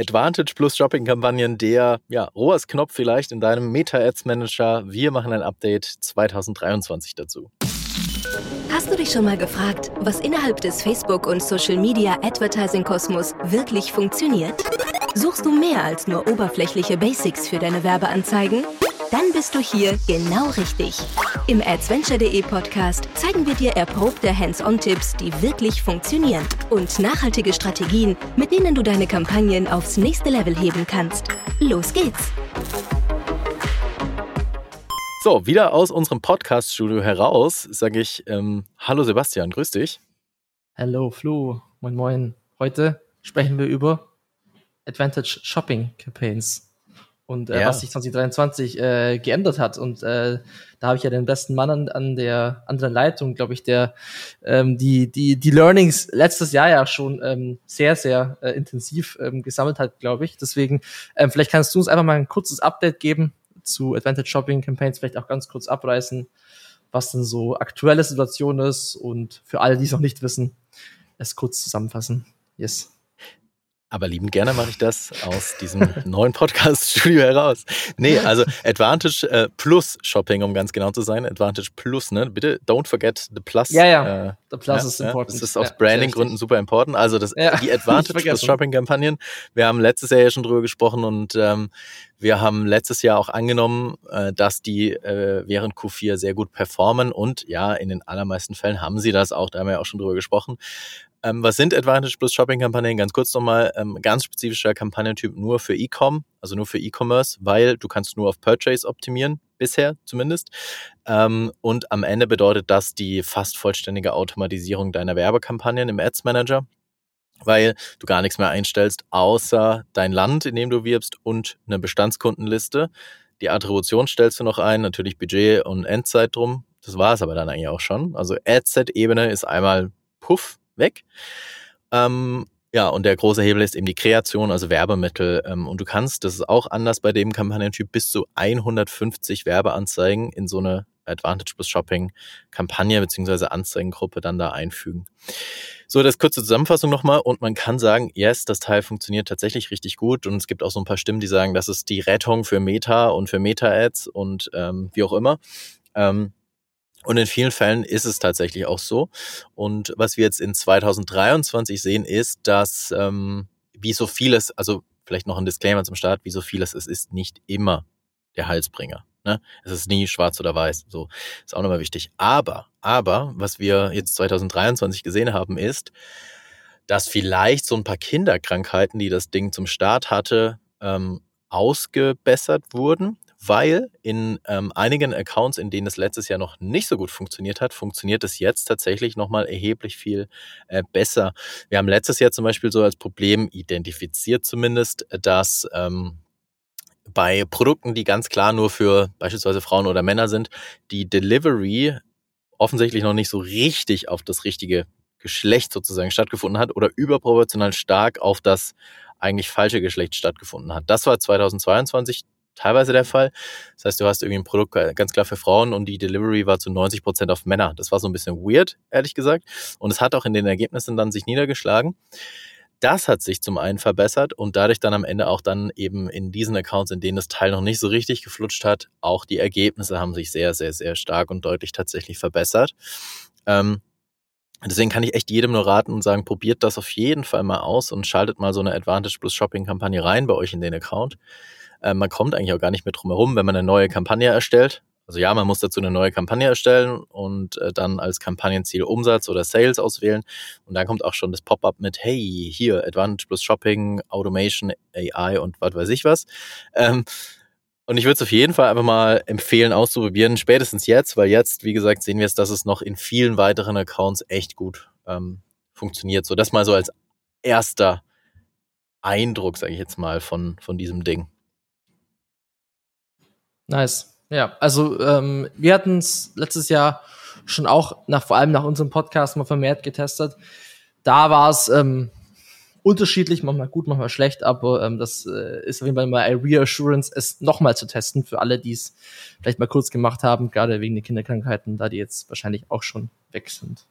Advantage Plus Shopping Kampagnen, der ja, ROAS-Knopf vielleicht in deinem Meta-Ads Manager. Wir machen ein Update 2023 dazu. Hast du dich schon mal gefragt, was innerhalb des Facebook- und Social-Media Advertising-Kosmos wirklich funktioniert? Suchst du mehr als nur oberflächliche Basics für deine Werbeanzeigen? Dann bist du hier genau richtig. Im Adventure.de Podcast zeigen wir dir erprobte Hands-on-Tipps, die wirklich funktionieren und nachhaltige Strategien, mit denen du deine Kampagnen aufs nächste Level heben kannst. Los geht's! So, wieder aus unserem Podcast-Studio heraus sage ich ähm, Hallo Sebastian, grüß dich. Hallo Flo, moin moin. Heute sprechen wir über Advantage Shopping Campaigns und äh, ja. was sich 2023 äh, geändert hat. Und äh, da habe ich ja den besten Mann an, an der anderen Leitung, glaube ich, der ähm, die, die, die Learnings letztes Jahr ja schon ähm, sehr, sehr äh, intensiv ähm, gesammelt hat, glaube ich. Deswegen, ähm, vielleicht kannst du uns einfach mal ein kurzes Update geben zu Advantage Shopping Campaigns, vielleicht auch ganz kurz abreißen, was denn so aktuelle Situation ist und für alle, die es noch nicht wissen, es kurz zusammenfassen. Yes. Aber lieben gerne mache ich das aus diesem neuen Podcast-Studio heraus. Nee, also Advantage äh, Plus Shopping, um ganz genau zu sein. Advantage Plus, ne? Bitte don't forget the Plus. Ja, ja. Äh, the Plus ja, ist important. das ist aus ja, Branding-Gründen super important. Also das, ja, die Advantage Plus Shopping-Kampagnen. Wir haben letztes Jahr ja schon drüber gesprochen und ähm, wir haben letztes Jahr auch angenommen, äh, dass die äh, während Q4 sehr gut performen und ja, in den allermeisten Fällen haben sie das auch, da haben wir ja auch schon drüber gesprochen. Ähm, was sind Advantage Plus Shopping-Kampagnen? Ganz kurz nochmal, ähm, ganz spezifischer Kampagnentyp nur für E-Com, also nur für E-Commerce, weil du kannst nur auf Purchase optimieren, bisher zumindest. Ähm, und am Ende bedeutet das die fast vollständige Automatisierung deiner Werbekampagnen im Ads Manager, weil du gar nichts mehr einstellst, außer dein Land, in dem du wirbst und eine Bestandskundenliste. Die Attribution stellst du noch ein, natürlich Budget und Endzeit drum. Das war es aber dann eigentlich auch schon. Also Adset-Ebene ist einmal puff, weg. Ähm, ja, und der große Hebel ist eben die Kreation, also Werbemittel. Ähm, und du kannst, das ist auch anders bei dem Kampagnentyp, bis zu 150 Werbeanzeigen in so eine Advantage Plus Shopping Kampagne beziehungsweise Anzeigengruppe dann da einfügen. So, das kurze Zusammenfassung nochmal und man kann sagen, yes, das Teil funktioniert tatsächlich richtig gut und es gibt auch so ein paar Stimmen, die sagen, das ist die Rettung für Meta und für Meta-Ads und ähm, wie auch immer. Ähm, und in vielen Fällen ist es tatsächlich auch so. Und was wir jetzt in 2023 sehen, ist, dass ähm, wie so vieles, also vielleicht noch ein Disclaimer zum Start, wie so vieles, es ist nicht immer der Halsbringer. Ne? Es ist nie schwarz oder weiß. So ist auch nochmal wichtig. Aber, aber, was wir jetzt 2023 gesehen haben, ist, dass vielleicht so ein paar Kinderkrankheiten, die das Ding zum Start hatte, ähm, ausgebessert wurden weil in ähm, einigen Accounts, in denen es letztes Jahr noch nicht so gut funktioniert hat, funktioniert es jetzt tatsächlich nochmal erheblich viel äh, besser. Wir haben letztes Jahr zum Beispiel so als Problem identifiziert zumindest, dass ähm, bei Produkten, die ganz klar nur für beispielsweise Frauen oder Männer sind, die Delivery offensichtlich noch nicht so richtig auf das richtige Geschlecht sozusagen stattgefunden hat oder überproportional stark auf das eigentlich falsche Geschlecht stattgefunden hat. Das war 2022 teilweise der Fall. Das heißt, du hast irgendwie ein Produkt ganz klar für Frauen und die Delivery war zu 90 Prozent auf Männer. Das war so ein bisschen weird, ehrlich gesagt. Und es hat auch in den Ergebnissen dann sich niedergeschlagen. Das hat sich zum einen verbessert und dadurch dann am Ende auch dann eben in diesen Accounts, in denen das Teil noch nicht so richtig geflutscht hat, auch die Ergebnisse haben sich sehr, sehr, sehr stark und deutlich tatsächlich verbessert. Ähm, Deswegen kann ich echt jedem nur raten und sagen, probiert das auf jeden Fall mal aus und schaltet mal so eine Advantage Plus Shopping Kampagne rein bei euch in den Account. Äh, man kommt eigentlich auch gar nicht mehr drum herum, wenn man eine neue Kampagne erstellt. Also ja, man muss dazu eine neue Kampagne erstellen und äh, dann als Kampagnenziel Umsatz oder Sales auswählen. Und dann kommt auch schon das Pop-up mit, hey, hier, Advantage plus Shopping, Automation, AI und was weiß ich was. Ähm, und ich würde es auf jeden Fall einfach mal empfehlen, auszuprobieren, spätestens jetzt, weil jetzt, wie gesagt, sehen wir es, dass es noch in vielen weiteren Accounts echt gut ähm, funktioniert. So, das mal so als erster Eindruck, sage ich jetzt mal, von, von diesem Ding. Nice. Ja, also ähm, wir hatten es letztes Jahr schon auch nach vor allem nach unserem Podcast mal vermehrt getestet. Da war es ähm, unterschiedlich, manchmal gut, manchmal schlecht, aber ähm, das äh, ist auf jeden Fall mal ein Reassurance, es nochmal zu testen für alle, die es vielleicht mal kurz gemacht haben, gerade wegen den Kinderkrankheiten, da die jetzt wahrscheinlich auch schon weg sind.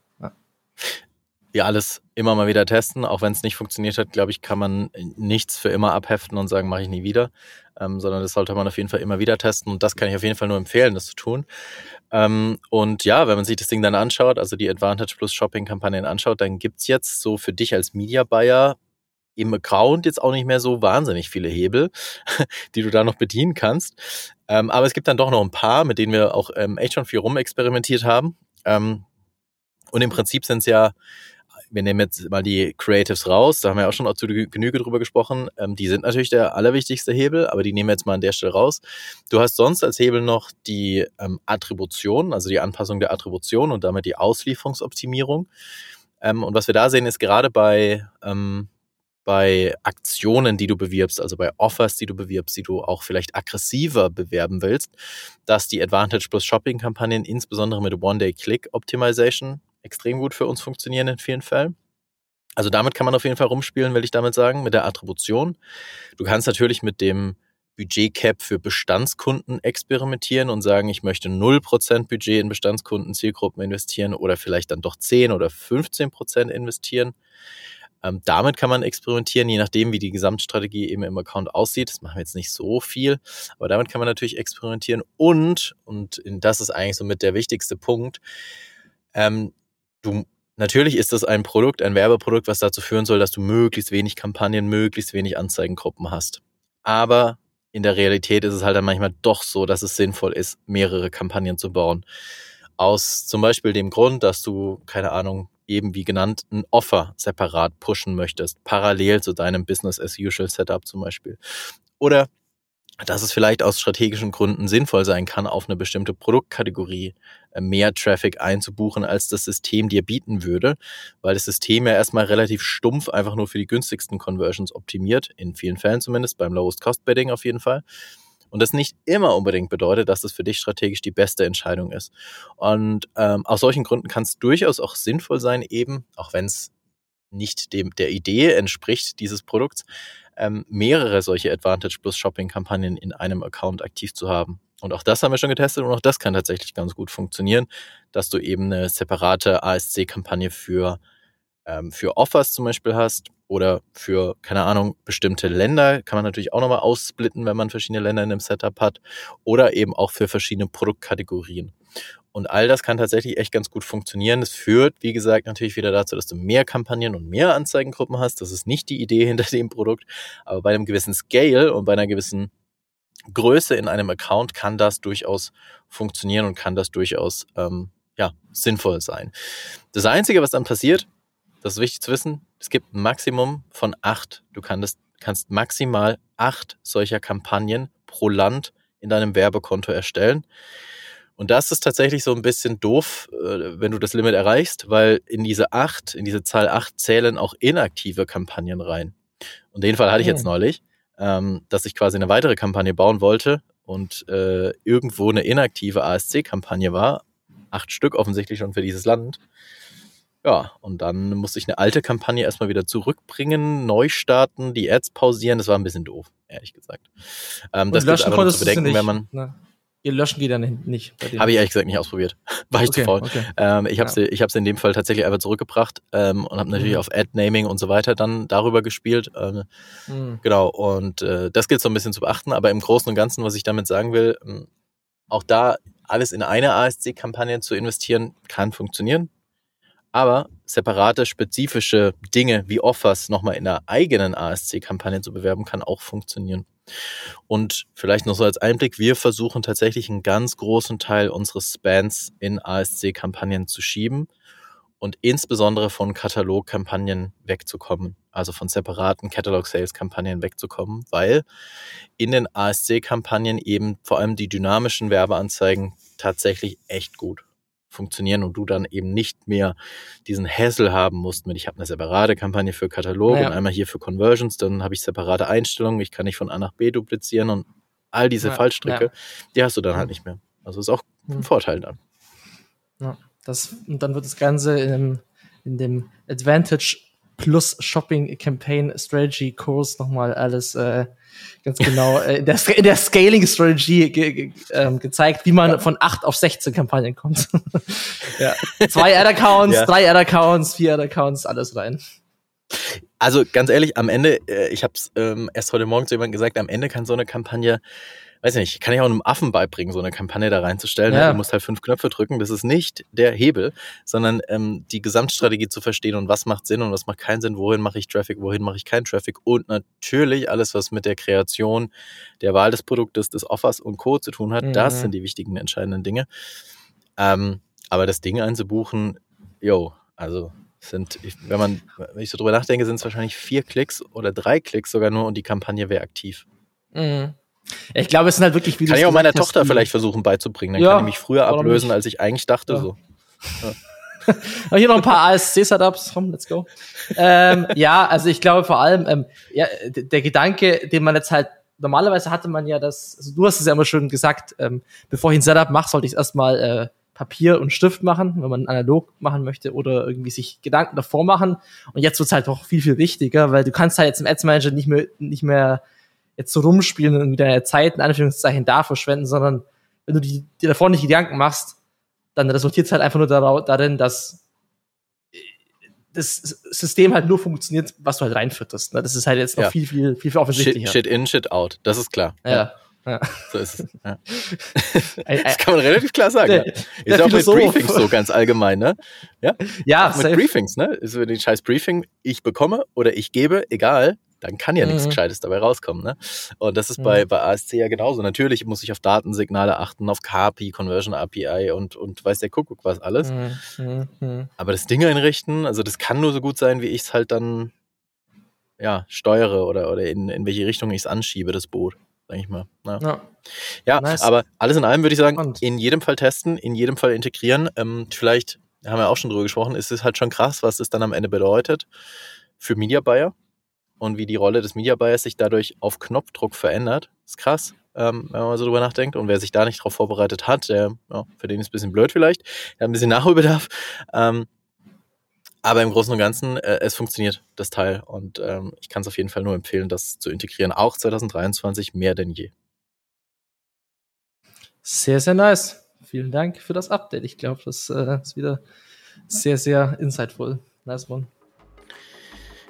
Wie alles immer mal wieder testen. Auch wenn es nicht funktioniert hat, glaube ich, kann man nichts für immer abheften und sagen, mache ich nie wieder. Ähm, sondern das sollte man auf jeden Fall immer wieder testen. Und das kann ich auf jeden Fall nur empfehlen, das zu tun. Ähm, und ja, wenn man sich das Ding dann anschaut, also die Advantage Plus Shopping-Kampagnen anschaut, dann gibt's jetzt so für dich als Media Buyer im Account jetzt auch nicht mehr so wahnsinnig viele Hebel, die du da noch bedienen kannst. Ähm, aber es gibt dann doch noch ein paar, mit denen wir auch ähm, echt schon viel rumexperimentiert haben. Ähm, und im Prinzip sind es ja wir nehmen jetzt mal die Creatives raus, da haben wir auch schon auch zu Genüge drüber gesprochen. Ähm, die sind natürlich der allerwichtigste Hebel, aber die nehmen wir jetzt mal an der Stelle raus. Du hast sonst als Hebel noch die ähm, Attribution, also die Anpassung der Attribution und damit die Auslieferungsoptimierung. Ähm, und was wir da sehen, ist gerade bei, ähm, bei Aktionen, die du bewirbst, also bei Offers, die du bewirbst, die du auch vielleicht aggressiver bewerben willst, dass die Advantage Plus Shopping Kampagnen insbesondere mit One-Day-Click-Optimization extrem gut für uns funktionieren in vielen Fällen. Also damit kann man auf jeden Fall rumspielen, will ich damit sagen, mit der Attribution. Du kannst natürlich mit dem Budget-Cap für Bestandskunden experimentieren und sagen, ich möchte 0% Budget in Bestandskunden, Zielgruppen investieren oder vielleicht dann doch 10 oder 15% investieren. Ähm, damit kann man experimentieren, je nachdem, wie die Gesamtstrategie eben im Account aussieht. Das machen wir jetzt nicht so viel, aber damit kann man natürlich experimentieren und, und das ist eigentlich so mit der wichtigste Punkt, ähm, du Natürlich ist das ein Produkt, ein Werbeprodukt, was dazu führen soll, dass du möglichst wenig Kampagnen, möglichst wenig Anzeigengruppen hast. Aber in der Realität ist es halt dann manchmal doch so, dass es sinnvoll ist, mehrere Kampagnen zu bauen. Aus zum Beispiel dem Grund, dass du, keine Ahnung, eben wie genannt, ein Offer separat pushen möchtest, parallel zu deinem Business as usual Setup zum Beispiel. Oder dass es vielleicht aus strategischen Gründen sinnvoll sein kann, auf eine bestimmte Produktkategorie äh, mehr Traffic einzubuchen, als das System dir bieten würde, weil das System ja erstmal relativ stumpf einfach nur für die günstigsten Conversions optimiert, in vielen Fällen zumindest, beim Lowest Cost Bidding auf jeden Fall. Und das nicht immer unbedingt bedeutet, dass das für dich strategisch die beste Entscheidung ist. Und ähm, aus solchen Gründen kann es durchaus auch sinnvoll sein, eben, auch wenn es nicht dem der Idee entspricht dieses Produkts, ähm, mehrere solche Advantage Plus Shopping Kampagnen in einem Account aktiv zu haben. Und auch das haben wir schon getestet und auch das kann tatsächlich ganz gut funktionieren, dass du eben eine separate ASC-Kampagne für, ähm, für Offers zum Beispiel hast oder für, keine Ahnung, bestimmte Länder. Kann man natürlich auch nochmal aussplitten, wenn man verschiedene Länder in einem Setup hat oder eben auch für verschiedene Produktkategorien. Und all das kann tatsächlich echt ganz gut funktionieren. Es führt, wie gesagt, natürlich wieder dazu, dass du mehr Kampagnen und mehr Anzeigengruppen hast. Das ist nicht die Idee hinter dem Produkt. Aber bei einem gewissen Scale und bei einer gewissen Größe in einem Account kann das durchaus funktionieren und kann das durchaus ähm, ja, sinnvoll sein. Das Einzige, was dann passiert, das ist wichtig zu wissen, es gibt ein Maximum von acht. Du kannst, kannst maximal acht solcher Kampagnen pro Land in deinem Werbekonto erstellen. Und das ist tatsächlich so ein bisschen doof, äh, wenn du das Limit erreichst, weil in diese acht, in diese Zahl acht zählen auch inaktive Kampagnen rein. Und den Fall hatte ich jetzt oh. neulich, ähm, dass ich quasi eine weitere Kampagne bauen wollte und äh, irgendwo eine inaktive ASC-Kampagne war. Acht Stück offensichtlich schon für dieses Land. Ja, und dann musste ich eine alte Kampagne erstmal wieder zurückbringen, neu starten, die Ads pausieren. Das war ein bisschen doof, ehrlich gesagt. Ähm, das gibt aber zu bedenken, wenn man. Ne? Ihr löschen geht dann nicht. Habe ich ehrlich gesagt nicht ausprobiert. War ich okay, zu faul. Okay. Ähm, ich habe ja. sie, in dem Fall tatsächlich einfach zurückgebracht ähm, und habe natürlich mhm. auf Ad-Naming und so weiter dann darüber gespielt. Ähm, mhm. Genau, und äh, das gilt so ein bisschen zu beachten. Aber im Großen und Ganzen, was ich damit sagen will, ähm, auch da alles in eine ASC-Kampagne zu investieren, kann funktionieren. Aber separate, spezifische Dinge wie Offers nochmal in der eigenen ASC-Kampagne zu bewerben, kann auch funktionieren. Und vielleicht noch so als Einblick, wir versuchen tatsächlich einen ganz großen Teil unseres Spans in ASC-Kampagnen zu schieben und insbesondere von Katalog-Kampagnen wegzukommen, also von separaten Catalog-Sales-Kampagnen wegzukommen, weil in den ASC-Kampagnen eben vor allem die dynamischen Werbeanzeigen tatsächlich echt gut funktionieren und du dann eben nicht mehr diesen Hassel haben musst mit, ich habe eine separate Kampagne für Katalog naja. und einmal hier für Conversions, dann habe ich separate Einstellungen, ich kann nicht von A nach B duplizieren und all diese ja, Fallstricke, ja. die hast du dann halt nicht mehr. Also ist auch ein hm. Vorteil dann. Ja, das, und dann wird das Ganze in in dem Advantage Plus Shopping Campaign Strategy Kurs nochmal alles äh, ganz genau äh, in, der, in der Scaling Strategy ge, ge, ähm, gezeigt, wie man ja. von 8 auf 16 Kampagnen kommt. ja. Zwei Ad-Accounts, ja. drei Ad-Accounts, vier Ad-Accounts, alles rein. Also ganz ehrlich, am Ende, äh, ich habe es ähm, erst heute Morgen zu jemandem gesagt, am Ende kann so eine Kampagne weiß nicht, kann ich auch einem Affen beibringen, so eine Kampagne da reinzustellen. Ne? Ja. Du musst halt fünf Knöpfe drücken. Das ist nicht der Hebel, sondern ähm, die Gesamtstrategie zu verstehen und was macht Sinn und was macht keinen Sinn, wohin mache ich Traffic, wohin mache ich keinen Traffic und natürlich alles, was mit der Kreation, der Wahl des Produktes, des Offers und Co. zu tun hat. Mhm. Das sind die wichtigen, entscheidenden Dinge. Ähm, aber das Ding einzubuchen, yo, also sind, wenn man, wenn ich so drüber nachdenke, sind es wahrscheinlich vier Klicks oder drei Klicks sogar nur und die Kampagne wäre aktiv. Mhm. Ich glaube, es sind halt wirklich wie Kann ich auch meiner Tochter vielleicht versuchen beizubringen. Dann ja, kann ich mich früher ablösen, als ich eigentlich dachte. Ja. So. Ja. hier noch ein paar ASC-Setups. Komm, let's go. ähm, ja, also ich glaube vor allem, ähm, ja, der Gedanke, den man jetzt halt, normalerweise hatte man ja das, also du hast es ja immer schön gesagt, ähm, bevor ich ein Setup mache, sollte ich erstmal äh, Papier und Stift machen, wenn man analog machen möchte oder irgendwie sich Gedanken davor machen. Und jetzt wird's halt noch viel, viel wichtiger, weil du kannst halt jetzt im Ads Manager nicht mehr, nicht mehr jetzt so rumspielen und deine Zeit in Anführungszeichen da verschwenden, sondern wenn du die, dir davor nicht Gedanken machst, dann resultiert es halt einfach nur darin, dass das System halt nur funktioniert, was du halt reinfütterst. Ne? Das ist halt jetzt noch ja. viel, viel, viel, viel offensichtlicher. Shit, shit in, shit out. Das ist klar. Ja. ja. So ist es. Ja. das kann man relativ klar sagen. Der, ja. Ist auch mit Briefings so ganz allgemein, ne? Ja, ja mit safe. Briefings, ne? Ist so den scheiß Briefing ich bekomme oder ich gebe, egal, dann kann ja mhm. nichts Gescheites dabei rauskommen. Ne? Und das ist mhm. bei, bei ASC ja genauso. Natürlich muss ich auf Datensignale achten, auf KPI, Conversion API und, und weiß der Kuckuck was alles. Mhm. mhm. Mhm. Aber das Ding einrichten, also das kann nur so gut sein, wie ich es halt dann ja, steuere oder, oder in, in welche Richtung ich es anschiebe, das Boot, sag ich mal. Ja, ja. ja nice. aber alles in allem würde ich sagen, Spannend. in jedem Fall testen, in jedem Fall integrieren. Ähm, vielleicht, haben wir auch schon drüber gesprochen, ist es halt schon krass, was es dann am Ende bedeutet für Media Buyer und wie die Rolle des Media Buyers sich dadurch auf Knopfdruck verändert. ist krass, ähm, wenn man so drüber nachdenkt. Und wer sich da nicht drauf vorbereitet hat, der, ja, für den ist es ein bisschen blöd vielleicht, der hat ein bisschen Nachholbedarf. Ähm, aber im Großen und Ganzen, äh, es funktioniert, das Teil. Und ähm, ich kann es auf jeden Fall nur empfehlen, das zu integrieren, auch 2023 mehr denn je. Sehr, sehr nice. Vielen Dank für das Update. Ich glaube, das äh, ist wieder sehr, sehr insightful. Nice one.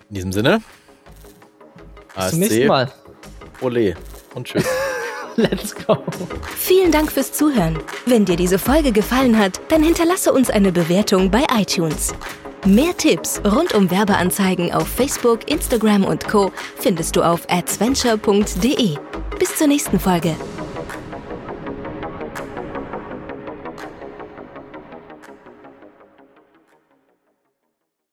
In diesem Sinne, bis zum nächsten Mal. Ole und tschüss. Let's go. Vielen Dank fürs Zuhören. Wenn dir diese Folge gefallen hat, dann hinterlasse uns eine Bewertung bei iTunes. Mehr Tipps rund um Werbeanzeigen auf Facebook, Instagram und Co. findest du auf adventure.de. Bis zur nächsten Folge.